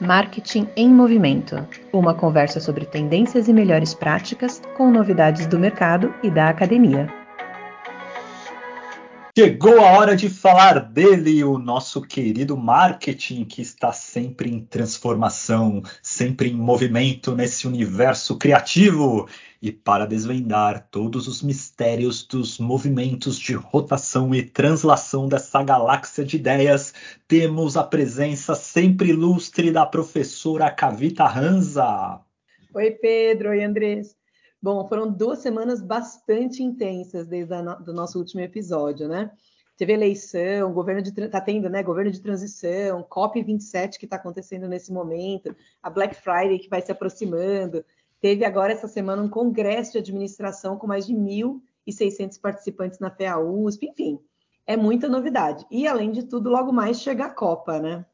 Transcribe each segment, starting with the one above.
Marketing em Movimento uma conversa sobre tendências e melhores práticas com novidades do mercado e da academia. Chegou a hora de falar dele, o nosso querido marketing que está sempre em transformação, sempre em movimento nesse universo criativo. E para desvendar todos os mistérios dos movimentos de rotação e translação dessa galáxia de ideias, temos a presença sempre ilustre da professora Kavita Hanza. Oi, Pedro. Oi, Andrés. Bom, foram duas semanas bastante intensas desde o do nosso último episódio, né? Teve eleição, governo de tá tendo, né? Governo de transição, COP 27 que está acontecendo nesse momento, a Black Friday que vai se aproximando. Teve agora essa semana um congresso de administração com mais de 1.600 participantes na FEA USP, enfim, é muita novidade. E além de tudo, logo mais chega a Copa, né?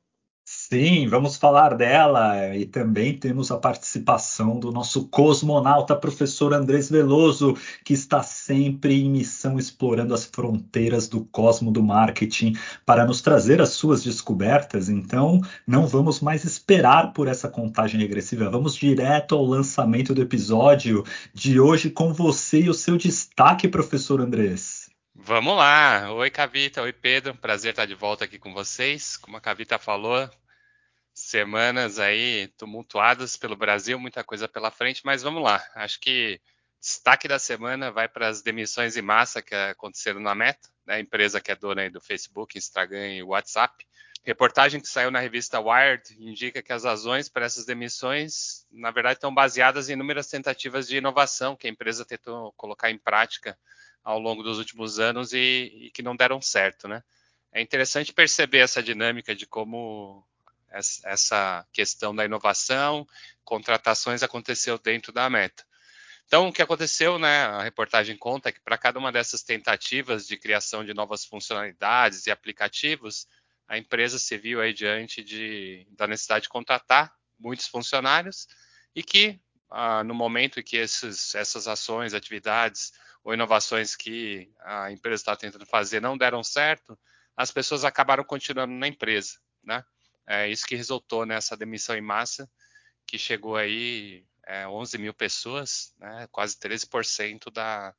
Sim, vamos falar dela e também temos a participação do nosso cosmonauta professor Andrés Veloso, que está sempre em missão explorando as fronteiras do cosmo do marketing para nos trazer as suas descobertas. Então, não vamos mais esperar por essa contagem regressiva, vamos direto ao lançamento do episódio de hoje com você e o seu destaque, professor Andrés. Vamos lá! Oi, Cavita. Oi, Pedro. Prazer estar de volta aqui com vocês. Como a Cavita falou, semanas aí tumultuadas pelo Brasil, muita coisa pela frente, mas vamos lá. Acho que destaque da semana vai para as demissões em massa que aconteceram na Meta, né, empresa que é dona do Facebook, Instagram e WhatsApp. Reportagem que saiu na revista Wired indica que as razões para essas demissões, na verdade, estão baseadas em inúmeras tentativas de inovação que a empresa tentou colocar em prática ao longo dos últimos anos e, e que não deram certo, né? É interessante perceber essa dinâmica de como essa questão da inovação, contratações aconteceu dentro da meta. Então, o que aconteceu, né, a reportagem conta que para cada uma dessas tentativas de criação de novas funcionalidades e aplicativos, a empresa se viu aí diante de, da necessidade de contratar muitos funcionários e que, ah, no momento em que esses, essas ações, atividades ou inovações que a empresa está tentando fazer não deram certo, as pessoas acabaram continuando na empresa, né? É isso que resultou nessa demissão em massa, que chegou aí é, 11 mil pessoas, né, quase 13% da,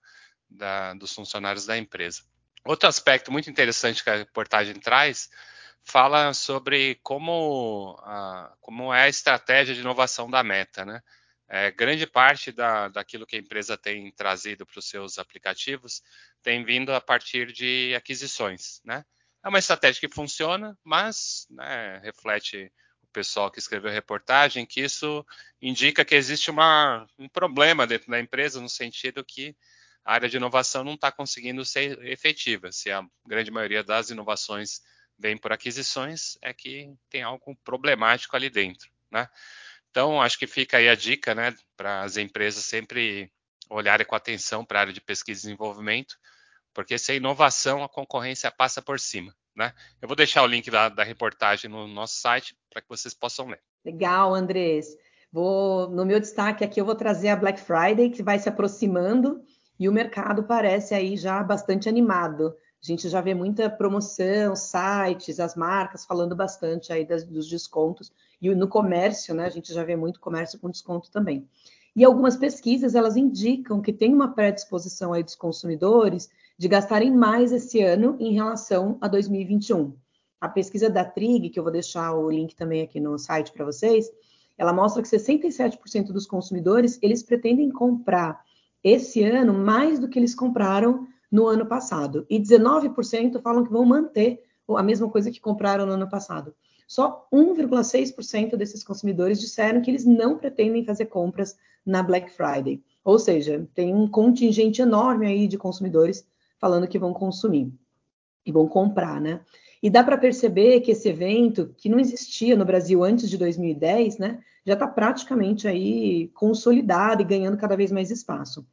da, dos funcionários da empresa. Outro aspecto muito interessante que a reportagem traz fala sobre como, a, como é a estratégia de inovação da Meta. Né? É, grande parte da, daquilo que a empresa tem trazido para os seus aplicativos tem vindo a partir de aquisições. Né? É uma estratégia que funciona, mas né, reflete o pessoal que escreveu a reportagem que isso indica que existe uma, um problema dentro da empresa, no sentido que a área de inovação não está conseguindo ser efetiva. Se a grande maioria das inovações vem por aquisições, é que tem algo problemático ali dentro. Né? Então, acho que fica aí a dica né, para as empresas sempre olharem com atenção para a área de pesquisa e desenvolvimento, porque sem inovação a concorrência passa por cima. Né? Eu vou deixar o link da, da reportagem no nosso site para que vocês possam ler. Legal, Andrés. Vou, no meu destaque aqui eu vou trazer a Black Friday, que vai se aproximando e o mercado parece aí já bastante animado. A gente já vê muita promoção, sites, as marcas falando bastante aí das, dos descontos. E no comércio, né, a gente já vê muito comércio com desconto também. E algumas pesquisas, elas indicam que tem uma predisposição aí dos consumidores de gastarem mais esse ano em relação a 2021. A pesquisa da Trig, que eu vou deixar o link também aqui no site para vocês, ela mostra que 67% dos consumidores, eles pretendem comprar esse ano mais do que eles compraram no ano passado. E 19% falam que vão manter a mesma coisa que compraram no ano passado. Só 1,6% desses consumidores disseram que eles não pretendem fazer compras na Black Friday. Ou seja, tem um contingente enorme aí de consumidores falando que vão consumir e vão comprar, né? E dá para perceber que esse evento, que não existia no Brasil antes de 2010, né, já está praticamente aí consolidado e ganhando cada vez mais espaço.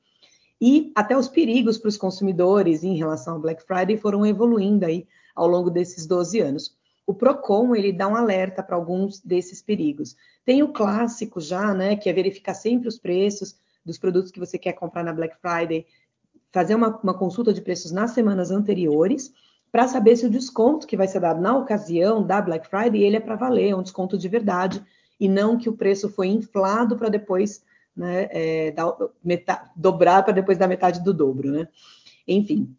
E até os perigos para os consumidores em relação ao Black Friday foram evoluindo aí ao longo desses 12 anos. O Procon ele dá um alerta para alguns desses perigos. Tem o clássico já, né, que é verificar sempre os preços dos produtos que você quer comprar na Black Friday, fazer uma, uma consulta de preços nas semanas anteriores para saber se o desconto que vai ser dado na ocasião da Black Friday ele é para valer, é um desconto de verdade e não que o preço foi inflado para depois né, é, dar, metade, dobrar para depois dar metade do dobro. Né? Enfim,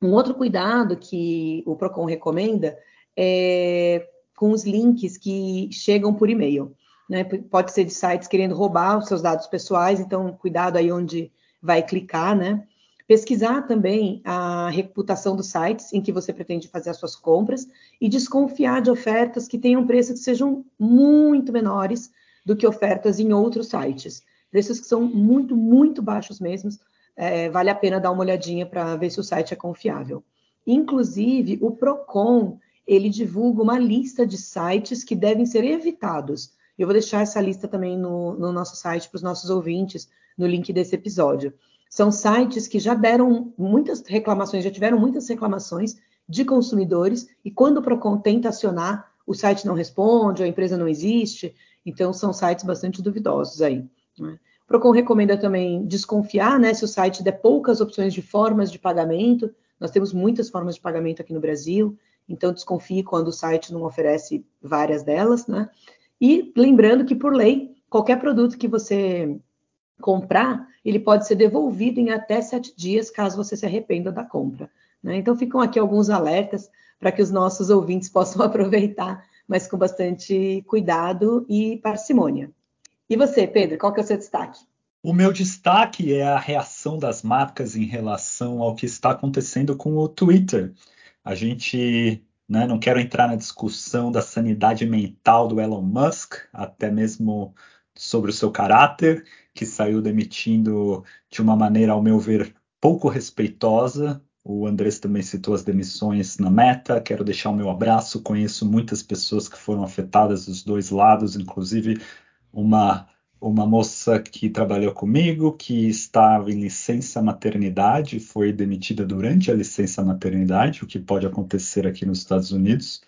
um outro cuidado que o PROCON recomenda é com os links que chegam por e-mail. Né? Pode ser de sites querendo roubar os seus dados pessoais, então cuidado aí onde vai clicar, né? Pesquisar também a reputação dos sites em que você pretende fazer as suas compras e desconfiar de ofertas que tenham preços que sejam muito menores do que ofertas em outros sites. Preços que são muito, muito baixos mesmo. É, vale a pena dar uma olhadinha para ver se o site é confiável. Inclusive, o Procon ele divulga uma lista de sites que devem ser evitados. Eu vou deixar essa lista também no, no nosso site para os nossos ouvintes, no link desse episódio. São sites que já deram muitas reclamações, já tiveram muitas reclamações de consumidores, e quando o PROCON tenta acionar, o site não responde, a empresa não existe, então são sites bastante duvidosos aí. Né? O PROCON recomenda também desconfiar, né, se o site der poucas opções de formas de pagamento, nós temos muitas formas de pagamento aqui no Brasil, então desconfie quando o site não oferece várias delas, né? E lembrando que, por lei, qualquer produto que você comprar, ele pode ser devolvido em até sete dias, caso você se arrependa da compra. Né? Então, ficam aqui alguns alertas para que os nossos ouvintes possam aproveitar, mas com bastante cuidado e parcimônia. E você, Pedro, qual que é o seu destaque? O meu destaque é a reação das marcas em relação ao que está acontecendo com o Twitter. A gente né, não quero entrar na discussão da sanidade mental do Elon Musk, até mesmo sobre o seu caráter, que saiu demitindo de uma maneira, ao meu ver, pouco respeitosa. O Andrés também citou as demissões na Meta. Quero deixar o meu abraço. Conheço muitas pessoas que foram afetadas dos dois lados, inclusive uma uma moça que trabalhou comigo, que estava em licença maternidade, foi demitida durante a licença maternidade, o que pode acontecer aqui nos Estados Unidos.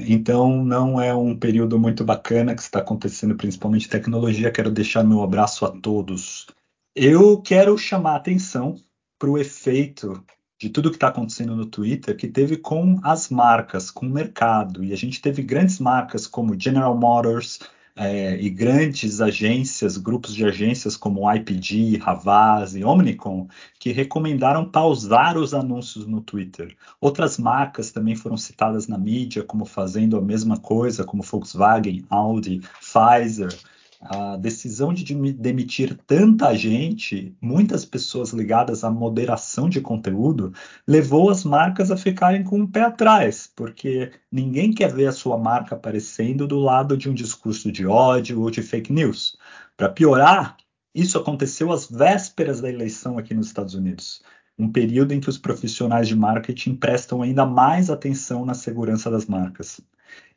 Então, não é um período muito bacana que está acontecendo, principalmente tecnologia. Quero deixar meu abraço a todos. Eu quero chamar a atenção para o efeito de tudo que está acontecendo no Twitter, que teve com as marcas, com o mercado. E a gente teve grandes marcas como General Motors, é, e grandes agências, grupos de agências como IPG, Havas e Omnicom, que recomendaram pausar os anúncios no Twitter. Outras marcas também foram citadas na mídia como fazendo a mesma coisa, como Volkswagen, Audi, Pfizer a decisão de demitir tanta gente, muitas pessoas ligadas à moderação de conteúdo, levou as marcas a ficarem com o pé atrás, porque ninguém quer ver a sua marca aparecendo do lado de um discurso de ódio ou de fake news. Para piorar, isso aconteceu às vésperas da eleição aqui nos Estados Unidos. Um período em que os profissionais de marketing prestam ainda mais atenção na segurança das marcas.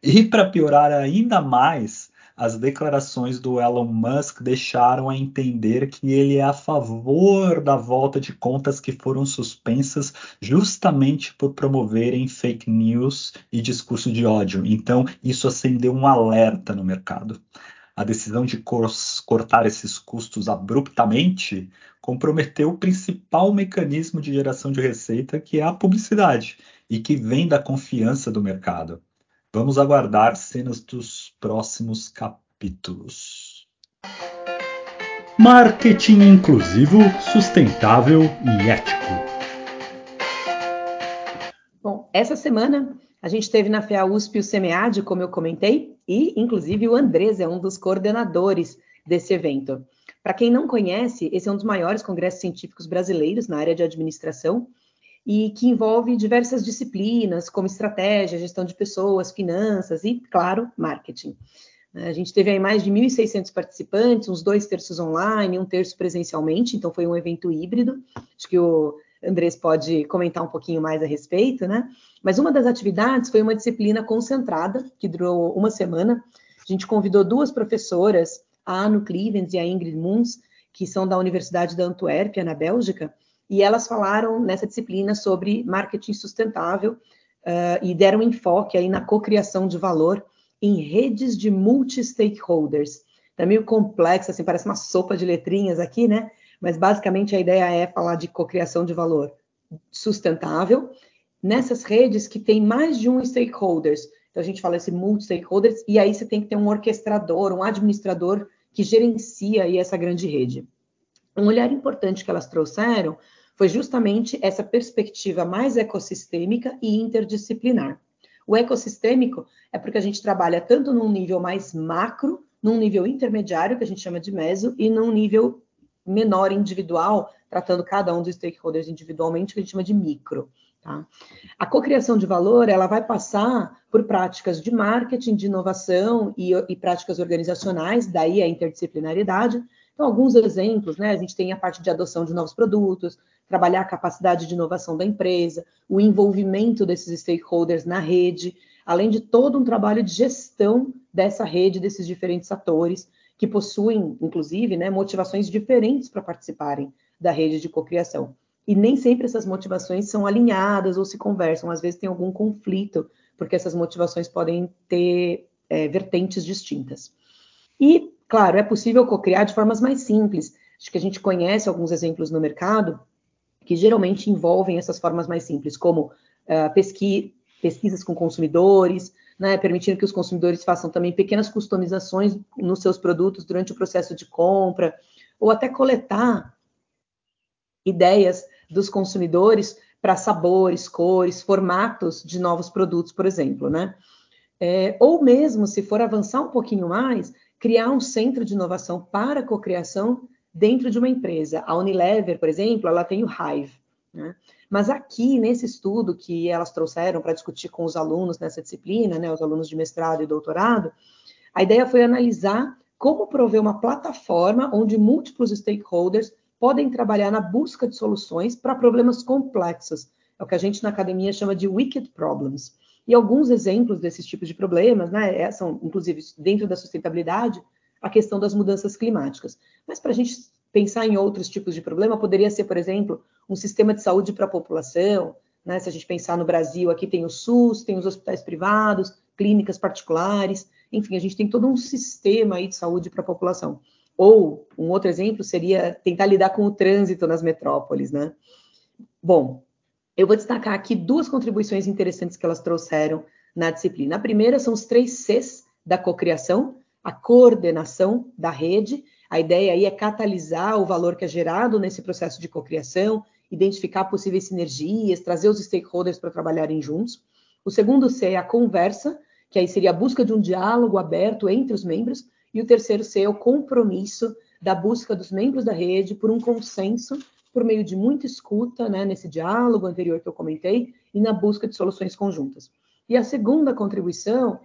E para piorar ainda mais, as declarações do Elon Musk deixaram a entender que ele é a favor da volta de contas que foram suspensas justamente por promoverem fake news e discurso de ódio. Então, isso acendeu um alerta no mercado. A decisão de cortar esses custos abruptamente comprometeu o principal mecanismo de geração de receita, que é a publicidade, e que vem da confiança do mercado. Vamos aguardar cenas dos próximos capítulos. Marketing inclusivo, sustentável e ético. Bom, essa semana a gente teve na FEA USP o SEMEAD, como eu comentei, e inclusive o Andrés é um dos coordenadores desse evento. Para quem não conhece, esse é um dos maiores congressos científicos brasileiros na área de administração e que envolve diversas disciplinas, como estratégia, gestão de pessoas, finanças e, claro, marketing. A gente teve aí mais de 1.600 participantes, uns dois terços online, um terço presencialmente, então foi um evento híbrido. Acho que o Andrés pode comentar um pouquinho mais a respeito, né? Mas uma das atividades foi uma disciplina concentrada, que durou uma semana. A gente convidou duas professoras, a Anu Clevens e a Ingrid Moons, que são da Universidade da Antuérpia, na Bélgica, e elas falaram nessa disciplina sobre marketing sustentável uh, e deram enfoque aí na cocriação de valor em redes de multi-stakeholders. Tá meio complexo, assim, parece uma sopa de letrinhas aqui, né? Mas basicamente a ideia é falar de cocriação de valor sustentável nessas redes que tem mais de um stakeholders, Então a gente fala esse multi-stakeholders, e aí você tem que ter um orquestrador, um administrador que gerencia aí essa grande rede. Um olhar importante que elas trouxeram foi justamente essa perspectiva mais ecossistêmica e interdisciplinar. O ecossistêmico é porque a gente trabalha tanto num nível mais macro, num nível intermediário, que a gente chama de meso, e num nível menor individual, tratando cada um dos stakeholders individualmente, que a gente chama de micro. Tá? A cocriação de valor ela vai passar por práticas de marketing, de inovação e, e práticas organizacionais, daí a interdisciplinaridade. Então, alguns exemplos, né? A gente tem a parte de adoção de novos produtos, trabalhar a capacidade de inovação da empresa, o envolvimento desses stakeholders na rede, além de todo um trabalho de gestão dessa rede, desses diferentes atores, que possuem, inclusive, né, motivações diferentes para participarem da rede de cocriação. E nem sempre essas motivações são alinhadas ou se conversam, às vezes tem algum conflito, porque essas motivações podem ter é, vertentes distintas. E, claro, é possível cocriar de formas mais simples. Acho que a gente conhece alguns exemplos no mercado que geralmente envolvem essas formas mais simples, como uh, pesqui pesquisas com consumidores, né, permitindo que os consumidores façam também pequenas customizações nos seus produtos durante o processo de compra, ou até coletar ideias dos consumidores para sabores, cores, formatos de novos produtos, por exemplo, né? É, ou mesmo, se for avançar um pouquinho mais, criar um centro de inovação para cocriação dentro de uma empresa. A Unilever, por exemplo, ela tem o Hive. Né? Mas aqui, nesse estudo que elas trouxeram para discutir com os alunos nessa disciplina, né, os alunos de mestrado e doutorado, a ideia foi analisar como prover uma plataforma onde múltiplos stakeholders podem trabalhar na busca de soluções para problemas complexos. É o que a gente na academia chama de wicked problems. E alguns exemplos desses tipos de problemas, né, é, são, inclusive, dentro da sustentabilidade, a questão das mudanças climáticas. Mas para a gente pensar em outros tipos de problema, poderia ser, por exemplo, um sistema de saúde para a população. Né? Se a gente pensar no Brasil, aqui tem o SUS, tem os hospitais privados, clínicas particulares, enfim, a gente tem todo um sistema aí de saúde para a população. Ou um outro exemplo seria tentar lidar com o trânsito nas metrópoles, né? Bom, eu vou destacar aqui duas contribuições interessantes que elas trouxeram na disciplina. A primeira são os três Cs da cocriação, a coordenação da rede. A ideia aí é catalisar o valor que é gerado nesse processo de cocriação, identificar possíveis sinergias, trazer os stakeholders para trabalharem juntos. O segundo C é a conversa, que aí seria a busca de um diálogo aberto entre os membros. E o terceiro C é o compromisso da busca dos membros da rede por um consenso por meio de muita escuta, né, nesse diálogo anterior que eu comentei, e na busca de soluções conjuntas. E a segunda contribuição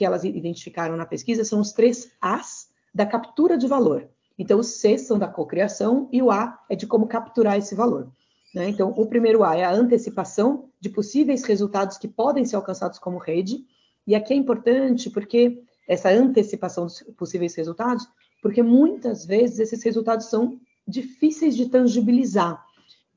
que elas identificaram na pesquisa são os três As da captura de valor. Então, os C são da cocriação e o A é de como capturar esse valor. Né? Então, o primeiro A é a antecipação de possíveis resultados que podem ser alcançados como rede. E aqui é importante porque essa antecipação dos possíveis resultados, porque muitas vezes esses resultados são difíceis de tangibilizar.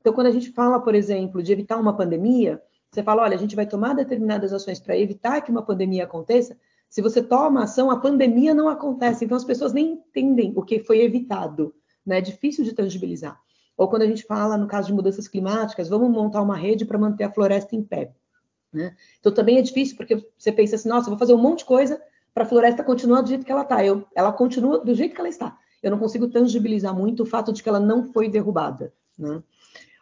Então, quando a gente fala, por exemplo, de evitar uma pandemia, você fala, olha, a gente vai tomar determinadas ações para evitar que uma pandemia aconteça. Se você toma ação, a pandemia não acontece. Então as pessoas nem entendem o que foi evitado. Né? É difícil de tangibilizar. Ou quando a gente fala, no caso de mudanças climáticas, vamos montar uma rede para manter a floresta em pé. Né? Então também é difícil, porque você pensa assim, nossa, vou fazer um monte de coisa para a floresta continuar do jeito que ela está. Ela continua do jeito que ela está. Eu não consigo tangibilizar muito o fato de que ela não foi derrubada. Né?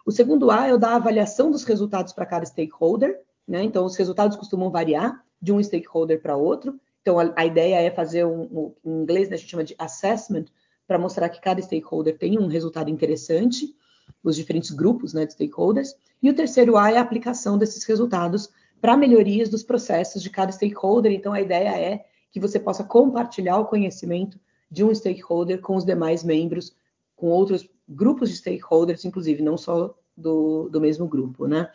O segundo A é o da avaliação dos resultados para cada stakeholder. Né? Então, os resultados costumam variar de um stakeholder para outro. Então, a, a, ideia é fazer um, um, em inglês, né, a gente chama de assessment, para mostrar que cada stakeholder tem um resultado interessante, os diferentes grupos né, de stakeholders. E o terceiro A é a aplicação desses resultados para melhorias dos processos de cada stakeholder. Então, a ideia é que você possa compartilhar o conhecimento de um stakeholder com os demais membros, com outros grupos de stakeholders, inclusive, não só do, do mesmo grupo, né?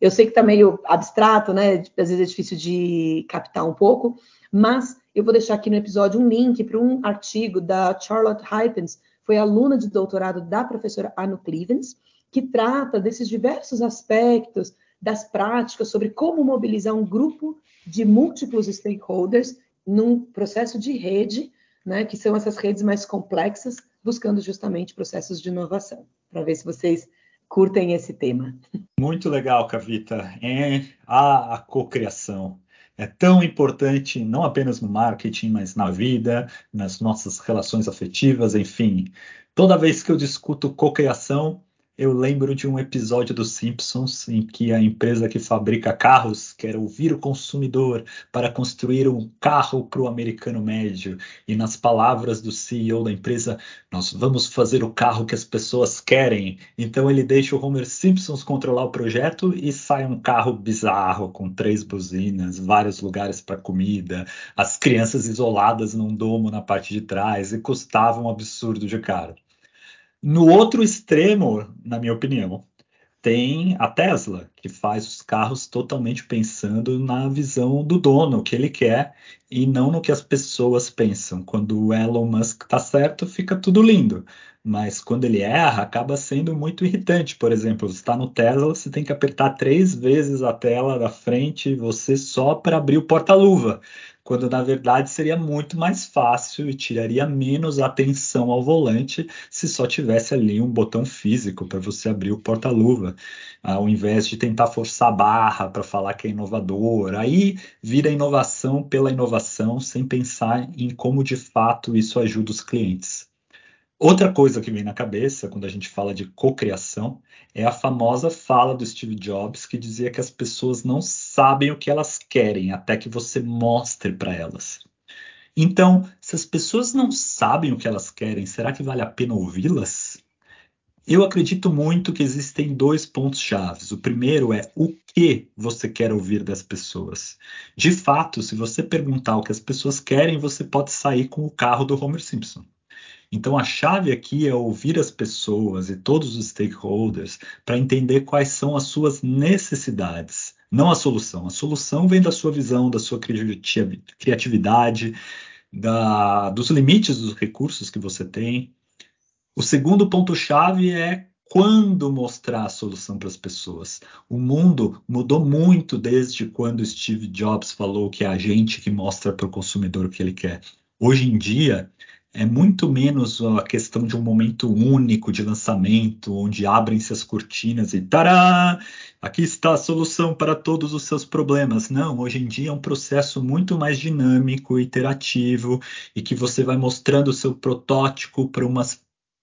Eu sei que está meio abstrato, né? Às vezes é difícil de captar um pouco, mas eu vou deixar aqui no episódio um link para um artigo da Charlotte Hypens, foi aluna de doutorado da professora Anu Clevens, que trata desses diversos aspectos das práticas sobre como mobilizar um grupo de múltiplos stakeholders num processo de rede, né, que são essas redes mais complexas, buscando justamente processos de inovação, para ver se vocês curtem esse tema. Muito legal, Cavita. É a, a cocriação. é tão importante não apenas no marketing, mas na vida, nas nossas relações afetivas, enfim. Toda vez que eu discuto cocriação, eu lembro de um episódio dos Simpsons em que a empresa que fabrica carros quer ouvir o consumidor para construir um carro para o americano médio. E nas palavras do CEO da empresa, nós vamos fazer o carro que as pessoas querem. Então ele deixa o Homer Simpsons controlar o projeto e sai um carro bizarro com três buzinas, vários lugares para comida, as crianças isoladas num domo na parte de trás e custava um absurdo de caro. No outro extremo, na minha opinião, tem a Tesla, que faz os carros totalmente pensando na visão do dono, o que ele quer, e não no que as pessoas pensam. Quando o Elon Musk está certo, fica tudo lindo. Mas quando ele erra, acaba sendo muito irritante. Por exemplo, você está no Tesla, você tem que apertar três vezes a tela da frente, você só para abrir o porta-luva quando na verdade seria muito mais fácil e tiraria menos atenção ao volante se só tivesse ali um botão físico para você abrir o porta-luva, ao invés de tentar forçar a barra para falar que é inovador. Aí vira inovação pela inovação, sem pensar em como de fato isso ajuda os clientes. Outra coisa que vem na cabeça quando a gente fala de cocriação é a famosa fala do Steve Jobs que dizia que as pessoas não sabem o que elas querem até que você mostre para elas. Então, se as pessoas não sabem o que elas querem, será que vale a pena ouvi-las? Eu acredito muito que existem dois pontos chaves. O primeiro é o que você quer ouvir das pessoas. De fato, se você perguntar o que as pessoas querem, você pode sair com o carro do Homer Simpson. Então, a chave aqui é ouvir as pessoas e todos os stakeholders para entender quais são as suas necessidades, não a solução. A solução vem da sua visão, da sua criatividade, da, dos limites dos recursos que você tem. O segundo ponto-chave é quando mostrar a solução para as pessoas. O mundo mudou muito desde quando Steve Jobs falou que é a gente que mostra para o consumidor o que ele quer. Hoje em dia, é muito menos a questão de um momento único de lançamento, onde abrem-se as cortinas e tará! Aqui está a solução para todos os seus problemas. Não, hoje em dia é um processo muito mais dinâmico, iterativo, e que você vai mostrando o seu protótipo para uma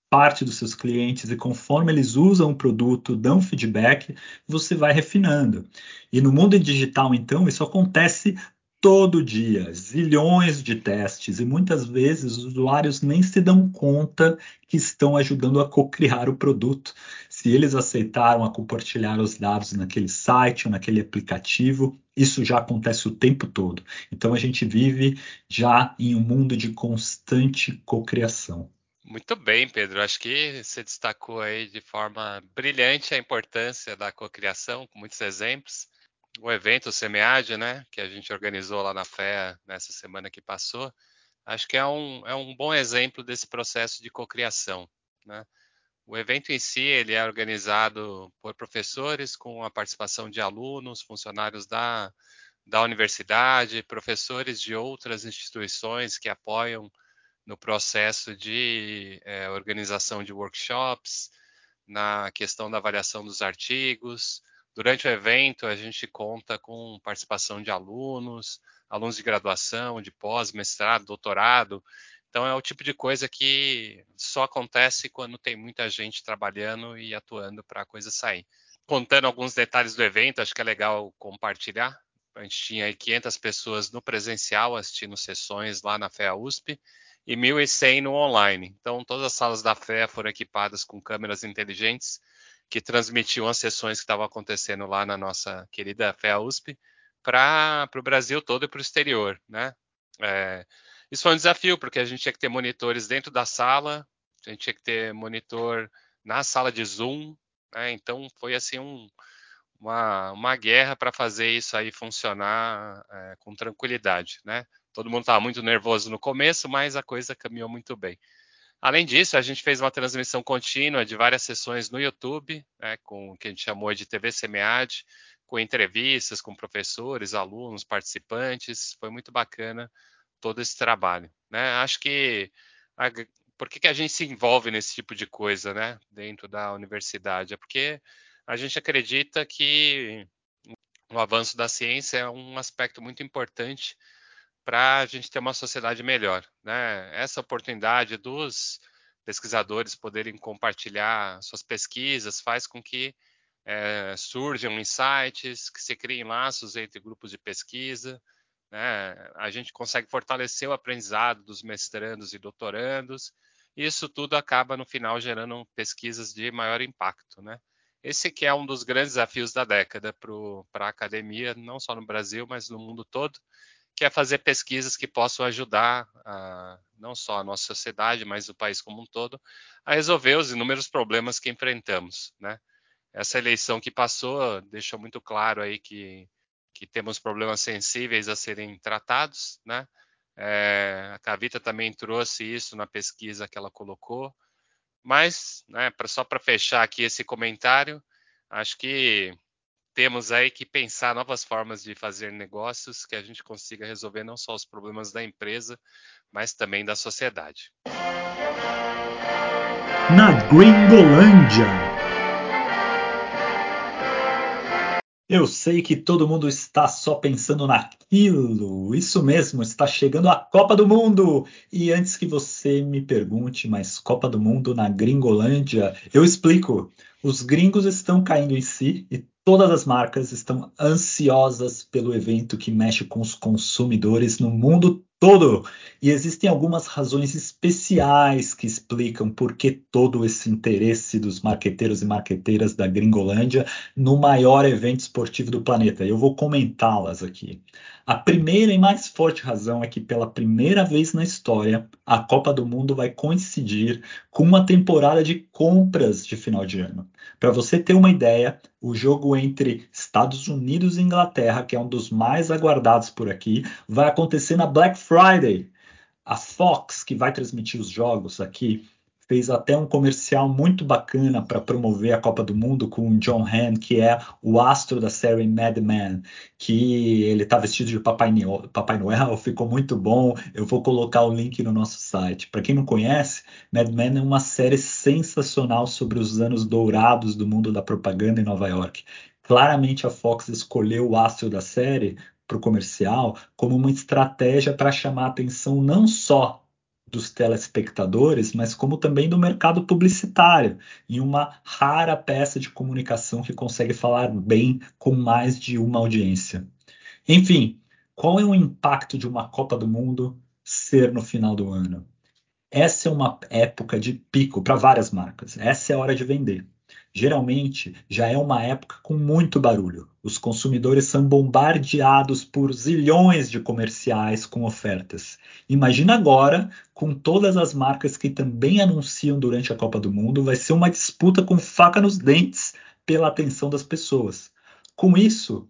parte dos seus clientes e conforme eles usam o produto, dão feedback, você vai refinando. E no mundo digital, então, isso acontece todo dia, zilhões de testes, e muitas vezes os usuários nem se dão conta que estão ajudando a co-criar o produto. Se eles aceitaram a compartilhar os dados naquele site ou naquele aplicativo, isso já acontece o tempo todo. Então a gente vive já em um mundo de constante cocriação. Muito bem, Pedro. Acho que você destacou aí de forma brilhante a importância da cocriação, com muitos exemplos o evento SEMEAD, né, que a gente organizou lá na FEA nessa semana que passou, acho que é um, é um bom exemplo desse processo de cocriação. Né? O evento em si ele é organizado por professores com a participação de alunos, funcionários da, da universidade, professores de outras instituições que apoiam no processo de é, organização de workshops, na questão da avaliação dos artigos, Durante o evento, a gente conta com participação de alunos, alunos de graduação, de pós, mestrado, doutorado. Então, é o tipo de coisa que só acontece quando tem muita gente trabalhando e atuando para a coisa sair. Contando alguns detalhes do evento, acho que é legal compartilhar. A gente tinha aí 500 pessoas no presencial assistindo sessões lá na FEA USP e 1.100 no online. Então, todas as salas da FEA foram equipadas com câmeras inteligentes que transmitiam as sessões que estavam acontecendo lá na nossa querida FEA USP para o Brasil todo e para o exterior, né? É, isso foi um desafio, porque a gente tinha que ter monitores dentro da sala, a gente tinha que ter monitor na sala de Zoom, né? Então foi assim um, uma, uma guerra para fazer isso aí funcionar é, com tranquilidade, né? Todo mundo estava muito nervoso no começo, mas a coisa caminhou muito bem. Além disso, a gente fez uma transmissão contínua de várias sessões no YouTube, né, com o que a gente chamou de TV SEMEAD, com entrevistas com professores, alunos, participantes. Foi muito bacana todo esse trabalho. Né? Acho que a, por que, que a gente se envolve nesse tipo de coisa né, dentro da universidade? É porque a gente acredita que o avanço da ciência é um aspecto muito importante para a gente ter uma sociedade melhor. Né? Essa oportunidade dos pesquisadores poderem compartilhar suas pesquisas faz com que é, surjam insights, que se criem laços entre grupos de pesquisa. Né? A gente consegue fortalecer o aprendizado dos mestrandos e doutorandos. E isso tudo acaba, no final, gerando pesquisas de maior impacto. Né? Esse que é um dos grandes desafios da década para a academia, não só no Brasil, mas no mundo todo, que é fazer pesquisas que possam ajudar a, não só a nossa sociedade, mas o país como um todo, a resolver os inúmeros problemas que enfrentamos, né? Essa eleição que passou deixou muito claro aí que, que temos problemas sensíveis a serem tratados, né? É, a Cavita também trouxe isso na pesquisa que ela colocou, mas, né, pra, só para fechar aqui esse comentário, acho que temos aí que pensar novas formas de fazer negócios que a gente consiga resolver não só os problemas da empresa, mas também da sociedade. Na Gringolândia. Eu sei que todo mundo está só pensando naquilo. Isso mesmo, está chegando a Copa do Mundo. E antes que você me pergunte, mas Copa do Mundo na Gringolândia, eu explico. Os gringos estão caindo em si e Todas as marcas estão ansiosas pelo evento que mexe com os consumidores no mundo todo. E existem algumas razões especiais que explicam por que todo esse interesse dos marqueteiros e marqueteiras da Gringolândia no maior evento esportivo do planeta. Eu vou comentá-las aqui. A primeira e mais forte razão é que, pela primeira vez na história, a Copa do Mundo vai coincidir com uma temporada de compras de final de ano. Para você ter uma ideia, o jogo entre Estados Unidos e Inglaterra, que é um dos mais aguardados por aqui, vai acontecer na Black Friday. A Fox, que vai transmitir os jogos aqui, fez até um comercial muito bacana para promover a Copa do Mundo com o John Hamm, que é o astro da série Mad Men, que ele está vestido de Papai Noel, Papai Noel, ficou muito bom. Eu vou colocar o link no nosso site. Para quem não conhece, Mad Men é uma série sensacional sobre os anos dourados do mundo da propaganda em Nova York. Claramente a Fox escolheu o astro da série para o comercial como uma estratégia para chamar a atenção não só dos telespectadores, mas como também do mercado publicitário, em uma rara peça de comunicação que consegue falar bem com mais de uma audiência. Enfim, qual é o impacto de uma Copa do Mundo ser no final do ano? Essa é uma época de pico para várias marcas. Essa é a hora de vender geralmente já é uma época com muito barulho. Os consumidores são bombardeados por zilhões de comerciais com ofertas. Imagina agora, com todas as marcas que também anunciam durante a Copa do Mundo, vai ser uma disputa com faca nos dentes pela atenção das pessoas. Com isso,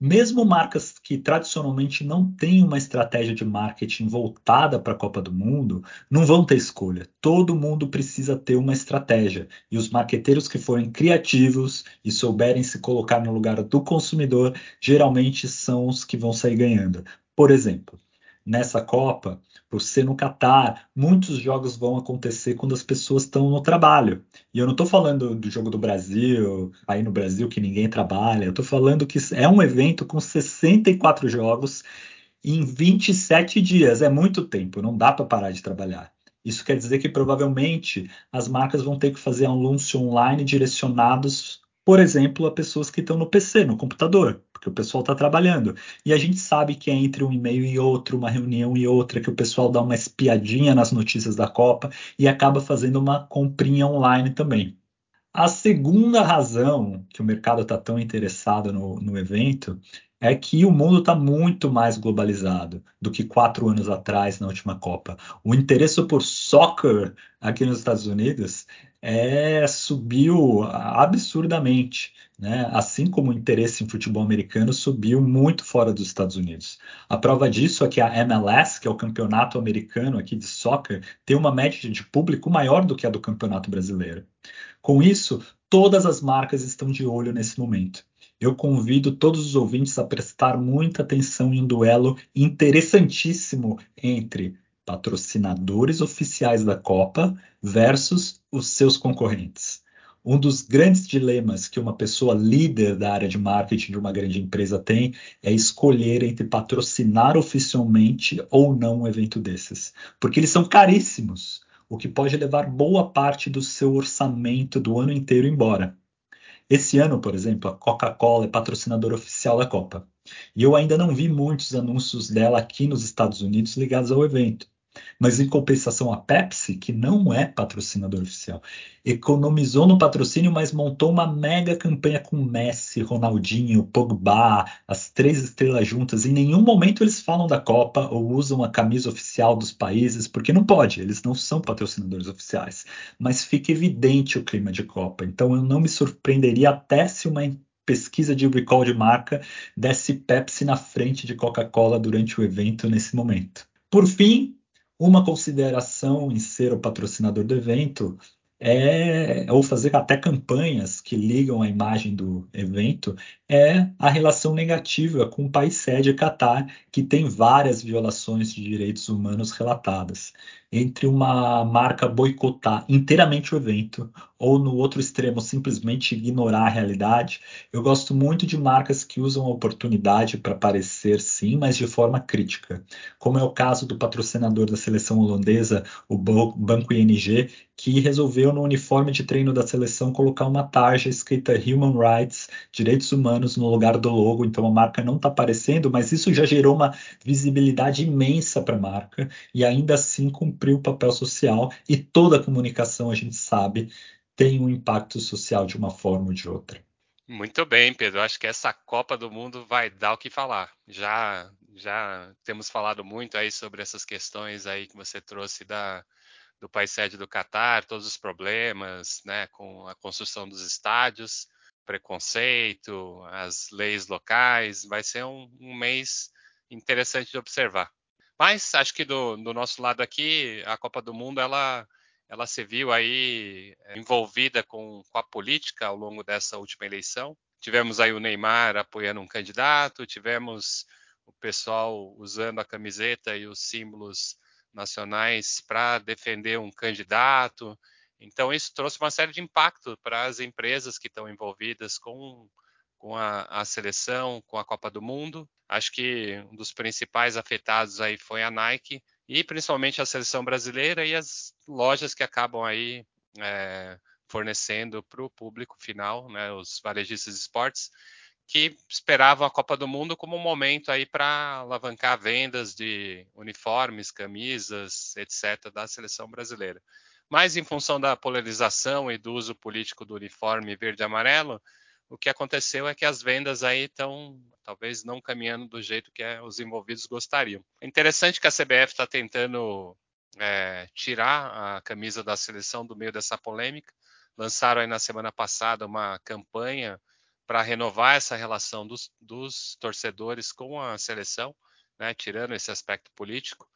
mesmo marcas que tradicionalmente não têm uma estratégia de marketing voltada para a Copa do Mundo, não vão ter escolha. Todo mundo precisa ter uma estratégia. E os marqueteiros que forem criativos e souberem se colocar no lugar do consumidor, geralmente são os que vão sair ganhando. Por exemplo, nessa Copa, por ser no Catar, muitos jogos vão acontecer quando as pessoas estão no trabalho. E eu não estou falando do jogo do Brasil, aí no Brasil que ninguém trabalha, eu estou falando que é um evento com 64 jogos em 27 dias. É muito tempo, não dá para parar de trabalhar. Isso quer dizer que provavelmente as marcas vão ter que fazer anúncios online direcionados, por exemplo, a pessoas que estão no PC, no computador porque o pessoal está trabalhando. E a gente sabe que é entre um e-mail e outro, uma reunião e outra, que o pessoal dá uma espiadinha nas notícias da Copa e acaba fazendo uma comprinha online também. A segunda razão que o mercado está tão interessado no, no evento é que o mundo está muito mais globalizado do que quatro anos atrás na última Copa. O interesse por soccer aqui nos Estados Unidos é, subiu absurdamente, né? assim como o interesse em futebol americano subiu muito fora dos Estados Unidos. A prova disso é que a MLS, que é o campeonato americano aqui de soccer, tem uma média de público maior do que a do campeonato brasileiro. Com isso, todas as marcas estão de olho nesse momento. Eu convido todos os ouvintes a prestar muita atenção em um duelo interessantíssimo entre patrocinadores oficiais da Copa versus os seus concorrentes. Um dos grandes dilemas que uma pessoa líder da área de marketing de uma grande empresa tem é escolher entre patrocinar oficialmente ou não um evento desses, porque eles são caríssimos, o que pode levar boa parte do seu orçamento do ano inteiro embora. Esse ano, por exemplo, a Coca-Cola é patrocinadora oficial da Copa. E eu ainda não vi muitos anúncios dela aqui nos Estados Unidos ligados ao evento. Mas em compensação, a Pepsi, que não é patrocinador oficial, economizou no patrocínio, mas montou uma mega campanha com Messi, Ronaldinho, Pogba, as três estrelas juntas. Em nenhum momento eles falam da Copa ou usam a camisa oficial dos países, porque não pode, eles não são patrocinadores oficiais. Mas fica evidente o clima de Copa. Então eu não me surpreenderia até se uma pesquisa de recall de marca desse Pepsi na frente de Coca-Cola durante o evento nesse momento. Por fim, uma consideração em ser o patrocinador do evento é, ou fazer até campanhas que ligam a imagem do evento, é a relação negativa com o país sede Catar, que tem várias violações de direitos humanos relatadas entre uma marca boicotar inteiramente o evento ou no outro extremo simplesmente ignorar a realidade. Eu gosto muito de marcas que usam a oportunidade para aparecer sim, mas de forma crítica, como é o caso do patrocinador da seleção holandesa, o Banco ING, que resolveu no uniforme de treino da seleção colocar uma tarja escrita Human Rights, direitos humanos no lugar do logo, então a marca não está aparecendo, mas isso já gerou uma visibilidade imensa para a marca e ainda assim com cumprir o papel social e toda comunicação, a gente sabe, tem um impacto social de uma forma ou de outra. Muito bem, Pedro. Acho que essa Copa do Mundo vai dar o que falar. Já já temos falado muito aí sobre essas questões aí que você trouxe da do país sede do Catar, todos os problemas, né, com a construção dos estádios, preconceito, as leis locais. Vai ser um, um mês interessante de observar. Mas acho que do, do, nosso lado aqui, a Copa do Mundo, ela, ela se viu aí eh, envolvida com, com a política ao longo dessa última eleição. Tivemos aí o Neymar apoiando um candidato, tivemos o pessoal usando a camiseta e os símbolos nacionais para defender um candidato. Então, isso trouxe uma série de impacto para as empresas que estão envolvidas com com a, a, seleção, com a Copa do Mundo. Acho que um dos principais afetados aí foi a Nike e principalmente a seleção brasileira e as lojas que acabam aí é, fornecendo para o público final, né, os varejistas de esportes, que esperavam a Copa do Mundo como um momento aí para alavancar vendas de uniformes, camisas, etc. da seleção brasileira. Mas em função da polarização e do uso político do uniforme verde e amarelo, o que aconteceu é que as vendas aí estão talvez não caminhando do jeito que é, os envolvidos gostariam. É interessante que a CBF está tentando é, tirar a camisa da seleção do meio dessa polêmica. Lançaram aí na semana passada uma campanha para renovar essa relação dos, dos, torcedores com a seleção, né, tirando esse aspecto político.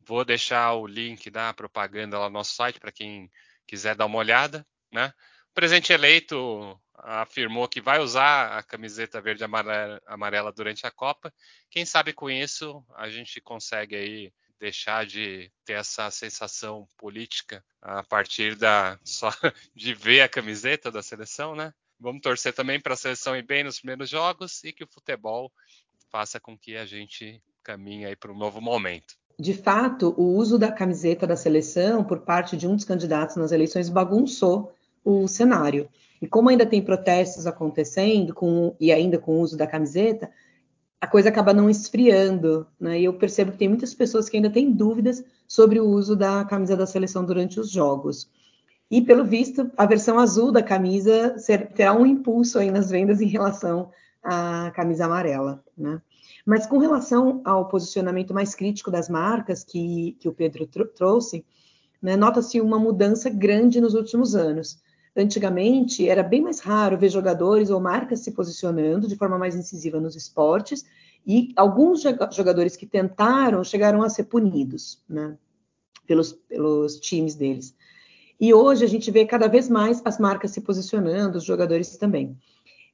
Vou deixar o link da propaganda lá no nosso site para quem quiser dar uma olhada. Né? O presidente eleito afirmou que vai usar a camiseta verde amarela, amarela durante a Copa. Quem sabe com isso a gente consegue aí deixar de ter essa sensação política a partir da só de ver a camiseta da seleção, né? Vamos torcer também para a seleção ir bem nos primeiros jogos e que o futebol faça com que a gente caminhe aí para um novo momento. De fato, o uso da camiseta da seleção por parte de um dos candidatos nas eleições bagunçou o cenário. E como ainda tem protestos acontecendo com, e ainda com o uso da camiseta, a coisa acaba não esfriando, né? E eu percebo que tem muitas pessoas que ainda têm dúvidas sobre o uso da camisa da seleção durante os jogos. E pelo visto, a versão azul da camisa terá um impulso aí nas vendas em relação à camisa amarela, né? Mas com relação ao posicionamento mais crítico das marcas que, que o Pedro trouxe, né, nota-se uma mudança grande nos últimos anos. Antigamente, era bem mais raro ver jogadores ou marcas se posicionando de forma mais incisiva nos esportes, e alguns jogadores que tentaram chegaram a ser punidos né, pelos, pelos times deles. E hoje a gente vê cada vez mais as marcas se posicionando, os jogadores também.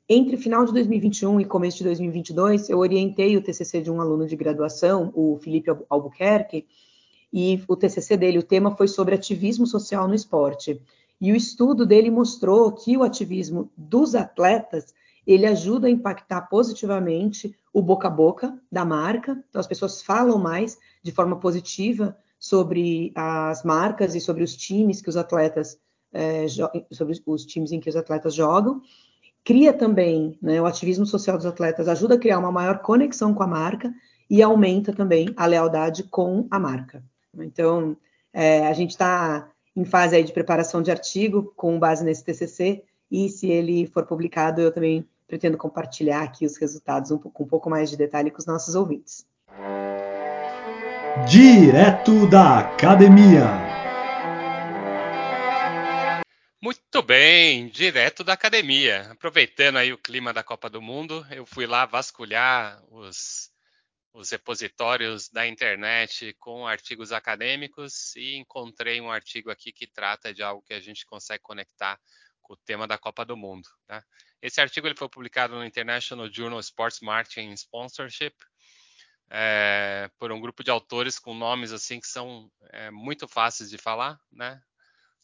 Entre final de 2021 e começo de 2022, eu orientei o TCC de um aluno de graduação, o Felipe Albuquerque, e o TCC dele, o tema foi sobre ativismo social no esporte. E o estudo dele mostrou que o ativismo dos atletas ele ajuda a impactar positivamente o boca a boca da marca. Então as pessoas falam mais de forma positiva sobre as marcas e sobre os times que os atletas é, sobre os times em que os atletas jogam. Cria também, né, o ativismo social dos atletas ajuda a criar uma maior conexão com a marca e aumenta também a lealdade com a marca. Então, é, a gente está em fase aí de preparação de artigo com base nesse TCC e se ele for publicado, eu também pretendo compartilhar aqui os resultados um, com um pouco mais de detalhe com os nossos ouvintes. Direto da academia. Bem, direto da academia. Aproveitando aí o clima da Copa do Mundo, eu fui lá vasculhar os os repositórios da internet com artigos acadêmicos e encontrei um artigo aqui que trata de algo que a gente consegue conectar com o tema da Copa do Mundo. Né? Esse artigo ele foi publicado no International Journal Sports Marketing Sponsorship é, por um grupo de autores com nomes assim que são é, muito fáceis de falar, né?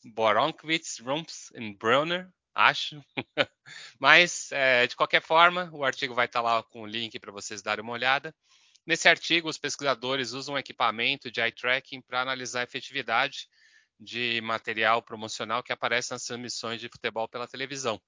Boronkwitz, Rumps e Brunner, acho. Mas, é, de qualquer forma, o artigo vai estar lá com o link para vocês darem uma olhada. Nesse artigo, os pesquisadores usam equipamento de eye tracking para analisar a efetividade de material promocional que aparece nas transmissões de futebol pela televisão.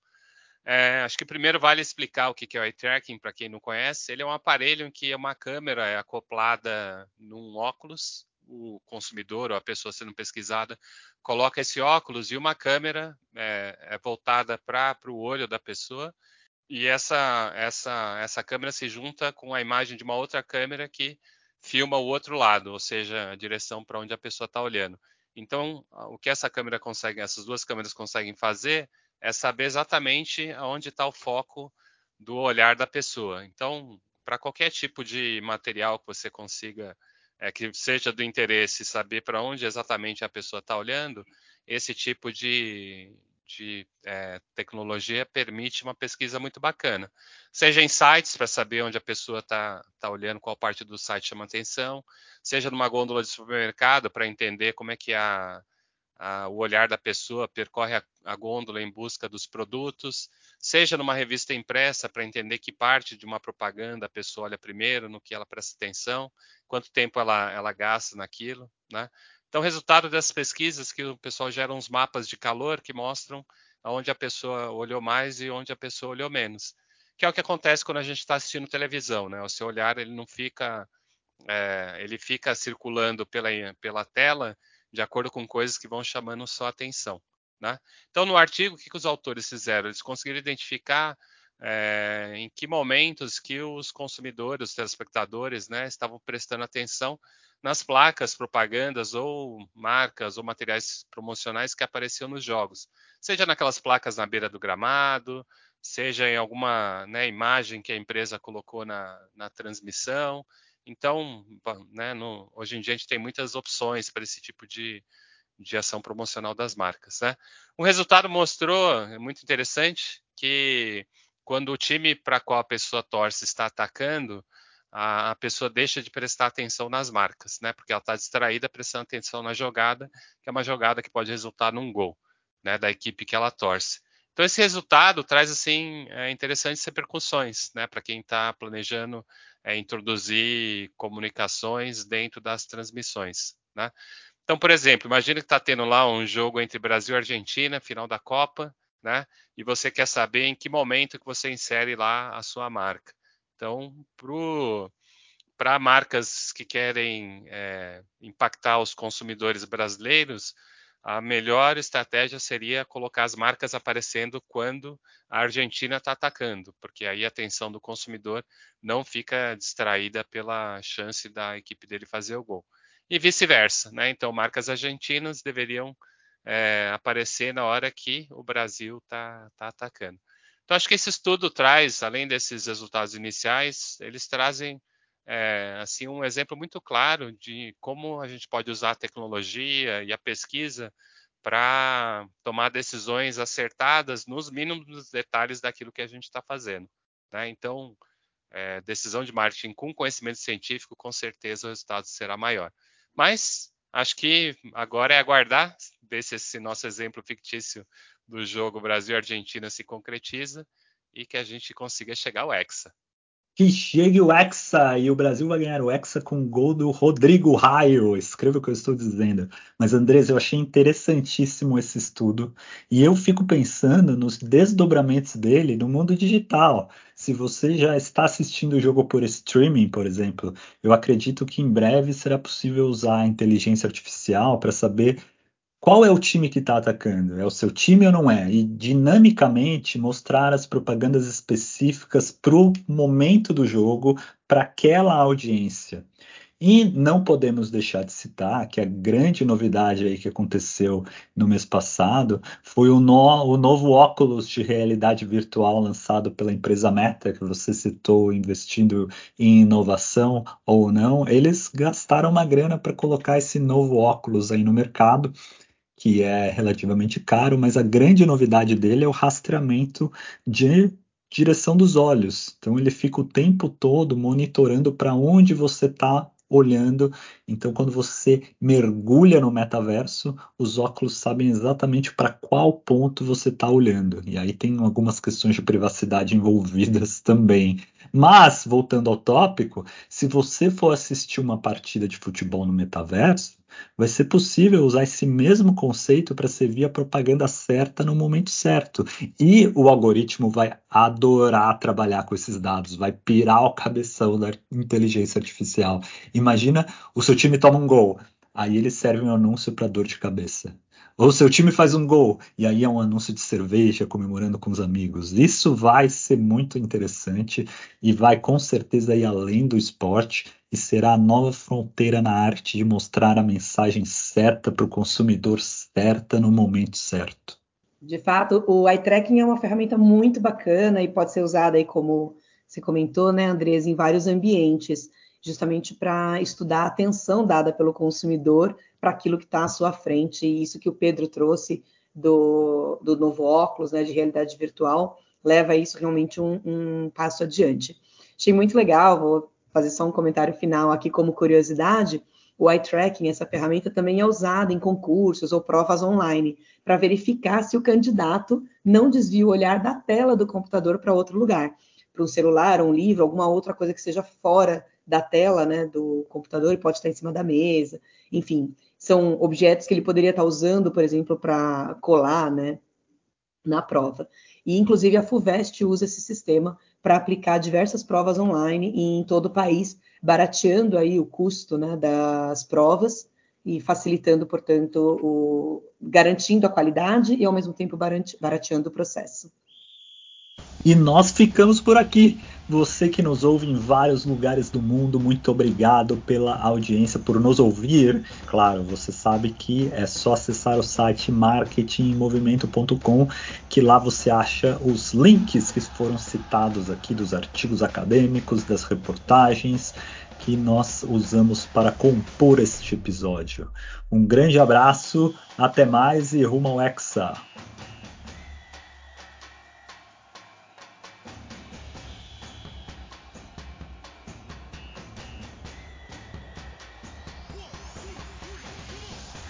É, acho que primeiro vale explicar o que é o eye tracking para quem não conhece. Ele é um aparelho em que uma câmera é acoplada num óculos. O consumidor ou a pessoa sendo pesquisada coloca esse óculos e uma câmera é, é voltada para o olho da pessoa e essa, essa, essa câmera se junta com a imagem de uma outra câmera que filma o outro lado, ou seja, a direção para onde a pessoa está olhando. Então, o que essa câmera consegue, essas duas câmeras conseguem fazer é saber exatamente aonde está o foco do olhar da pessoa. Então, para qualquer tipo de material que você consiga, é, que seja do interesse, saber para onde exatamente a pessoa está olhando, esse tipo de, de é, tecnologia permite uma pesquisa muito bacana. Seja em sites, para saber onde a pessoa está tá olhando, qual parte do site chama atenção, seja numa gôndola de supermercado, para entender como é que a, a, o olhar da pessoa percorre a, a gôndola em busca dos produtos, seja numa revista impressa, para entender que parte de uma propaganda a pessoa olha primeiro, no que ela presta atenção, quanto tempo ela, ela gasta naquilo, né? Então, resultado dessas pesquisas que o pessoal gera uns mapas de calor que mostram onde a pessoa olhou mais e onde a pessoa olhou menos. Que é o que acontece quando a gente está assistindo televisão, né? O seu olhar ele não fica, é, ele fica circulando pela, pela tela de acordo com coisas que vão chamando sua atenção. Né? Então, no artigo, o que, que os autores fizeram? Eles conseguiram identificar é, em que momentos que os consumidores, os telespectadores, né, estavam prestando atenção nas placas, propagandas ou marcas ou materiais promocionais que apareciam nos jogos, seja naquelas placas na beira do gramado, seja em alguma né, imagem que a empresa colocou na, na transmissão. Então, né, no, hoje em dia a gente tem muitas opções para esse tipo de, de ação promocional das marcas. Né? O resultado mostrou, é muito interessante, que quando o time para qual a pessoa torce está atacando, a, a pessoa deixa de prestar atenção nas marcas, né? Porque ela está distraída prestando atenção na jogada, que é uma jogada que pode resultar num gol, né? Da equipe que ela torce. Então esse resultado traz assim é, interessantes repercussões, né? Para quem está planejando é, introduzir comunicações dentro das transmissões, né? Então, por exemplo, imagine que está tendo lá um jogo entre Brasil e Argentina, final da Copa, né? E você quer saber em que momento que você insere lá a sua marca. Então, para marcas que querem é, impactar os consumidores brasileiros, a melhor estratégia seria colocar as marcas aparecendo quando a Argentina está atacando, porque aí a atenção do consumidor não fica distraída pela chance da equipe dele fazer o gol. E vice-versa, né? Então, marcas argentinas deveriam é, aparecer na hora que o Brasil está tá atacando. Então, acho que esse estudo traz, além desses resultados iniciais, eles trazem é, assim um exemplo muito claro de como a gente pode usar a tecnologia e a pesquisa para tomar decisões acertadas nos mínimos detalhes daquilo que a gente está fazendo. Né? Então, é, decisão de marketing com conhecimento científico, com certeza o resultado será maior. Mas acho que agora é aguardar ver se esse nosso exemplo fictício do jogo Brasil-Argentina se concretiza e que a gente consiga chegar ao Hexa que chegue o Hexa e o Brasil vai ganhar o Hexa com o gol do Rodrigo Raio. Escreva o que eu estou dizendo. Mas, Andrés, eu achei interessantíssimo esse estudo e eu fico pensando nos desdobramentos dele no mundo digital. Se você já está assistindo o jogo por streaming, por exemplo, eu acredito que em breve será possível usar a inteligência artificial para saber qual é o time que está atacando? É o seu time ou não é? E dinamicamente mostrar as propagandas específicas para o momento do jogo, para aquela audiência. E não podemos deixar de citar que a grande novidade aí que aconteceu no mês passado foi o, no, o novo óculos de realidade virtual lançado pela empresa Meta, que você citou, investindo em inovação ou não. Eles gastaram uma grana para colocar esse novo óculos aí no mercado que é relativamente caro, mas a grande novidade dele é o rastreamento de direção dos olhos. Então ele fica o tempo todo monitorando para onde você está olhando. Então, quando você mergulha no metaverso, os óculos sabem exatamente para qual ponto você está olhando. E aí tem algumas questões de privacidade envolvidas também. Mas, voltando ao tópico, se você for assistir uma partida de futebol no metaverso, vai ser possível usar esse mesmo conceito para servir a propaganda certa no momento certo. E o algoritmo vai adorar trabalhar com esses dados, vai pirar o cabeção da inteligência artificial. Imagina o seu time toma um gol, aí ele serve um anúncio para dor de cabeça. Ou seu time faz um gol e aí é um anúncio de cerveja comemorando com os amigos. Isso vai ser muito interessante e vai com certeza ir além do esporte e será a nova fronteira na arte de mostrar a mensagem certa para o consumidor certa no momento certo. De fato, o eye tracking é uma ferramenta muito bacana e pode ser usada aí como você comentou, né, Andres, em vários ambientes, justamente para estudar a atenção dada pelo consumidor para aquilo que está à sua frente. E isso que o Pedro trouxe do, do novo óculos, né, de realidade virtual, leva isso realmente um, um passo adiante. Achei muito legal, vou fazer só um comentário final aqui como curiosidade, o eye tracking, essa ferramenta também é usada em concursos ou provas online para verificar se o candidato não desvia o olhar da tela do computador para outro lugar, para um celular, um livro, alguma outra coisa que seja fora da tela, né, do computador e pode estar em cima da mesa, enfim, são objetos que ele poderia estar usando, por exemplo, para colar, né, na prova. E inclusive a Fuvest usa esse sistema para aplicar diversas provas online em todo o país, barateando aí o custo né, das provas e facilitando, portanto, o, garantindo a qualidade e ao mesmo tempo barateando o processo. E nós ficamos por aqui. Você que nos ouve em vários lugares do mundo, muito obrigado pela audiência, por nos ouvir. Claro, você sabe que é só acessar o site marketingmovimento.com que lá você acha os links que foram citados aqui dos artigos acadêmicos, das reportagens que nós usamos para compor este episódio. Um grande abraço, até mais e rumo ao Hexa!